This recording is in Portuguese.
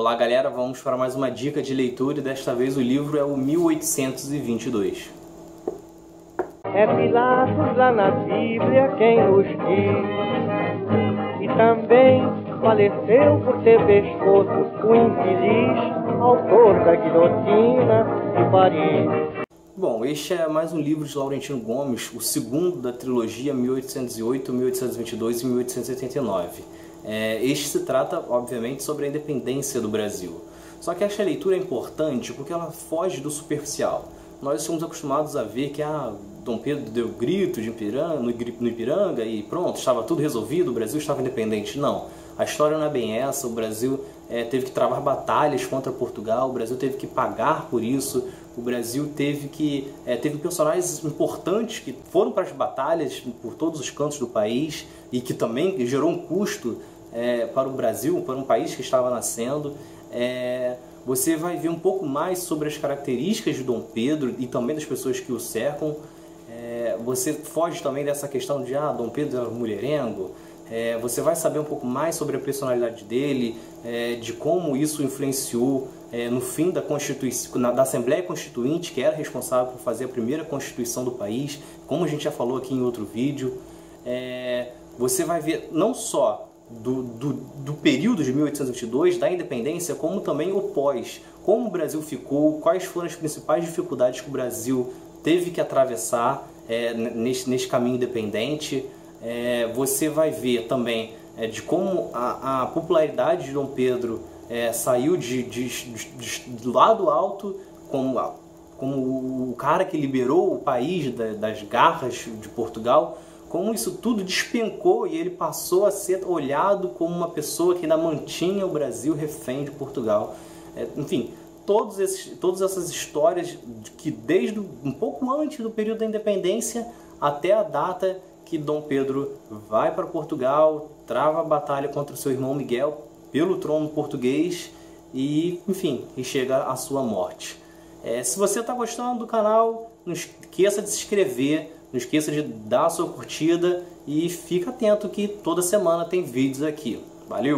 Olá galera, vamos para mais uma dica de leitura e desta vez o livro é o 1822. É Pilatos lá na Bíblia quem nos diz E também faleceu por ter pescoço o infeliz autor da guilhotina de Paris Bom, este é mais um livro de Laurentino Gomes, o segundo da trilogia 1808, 1822 e 1889. É, este se trata, obviamente, sobre a independência do Brasil. Só que esta leitura é importante porque ela foge do superficial. Nós estamos acostumados a ver que ah, Dom Pedro deu grito de Ipiranga, no, no Ipiranga e pronto, estava tudo resolvido, o Brasil estava independente. Não, a história não é bem essa, o Brasil é, teve que travar batalhas contra Portugal, o Brasil teve que pagar por isso, o Brasil teve que é, teve personagens importantes que foram para as batalhas por todos os cantos do país e que também gerou um custo é, para o Brasil, para um país que estava nascendo. É, você vai ver um pouco mais sobre as características de Dom Pedro e também das pessoas que o cercam. É, você foge também dessa questão de ah, Dom Pedro era mulherengo. É, você vai saber um pouco mais sobre a personalidade dele, é, de como isso influenciou é, no fim da, da Assembleia Constituinte, que era responsável por fazer a primeira Constituição do país, como a gente já falou aqui em outro vídeo. É, você vai ver não só do, do, do, período de 1822, da independência, como também o pós. Como o Brasil ficou, quais foram as principais dificuldades que o Brasil teve que atravessar é, neste, neste caminho independente é, você vai ver também é, de como a, a, popularidade de Dom Pedro é, saiu de, de, de, de, lado alto como, como o cara que liberou o país da, das garras de Portugal, como isso tudo despencou e ele passou a ser olhado como uma pessoa que ainda mantinha o Brasil refém de Portugal. É, enfim, todos esses, todas essas histórias que desde um pouco antes do período da independência até a data que Dom Pedro vai para Portugal, trava a batalha contra seu irmão Miguel pelo trono português e, enfim, e chega à sua morte. É, se você está gostando do canal, não esqueça de se inscrever, não esqueça de dar a sua curtida e fica atento que toda semana tem vídeos aqui. Valeu!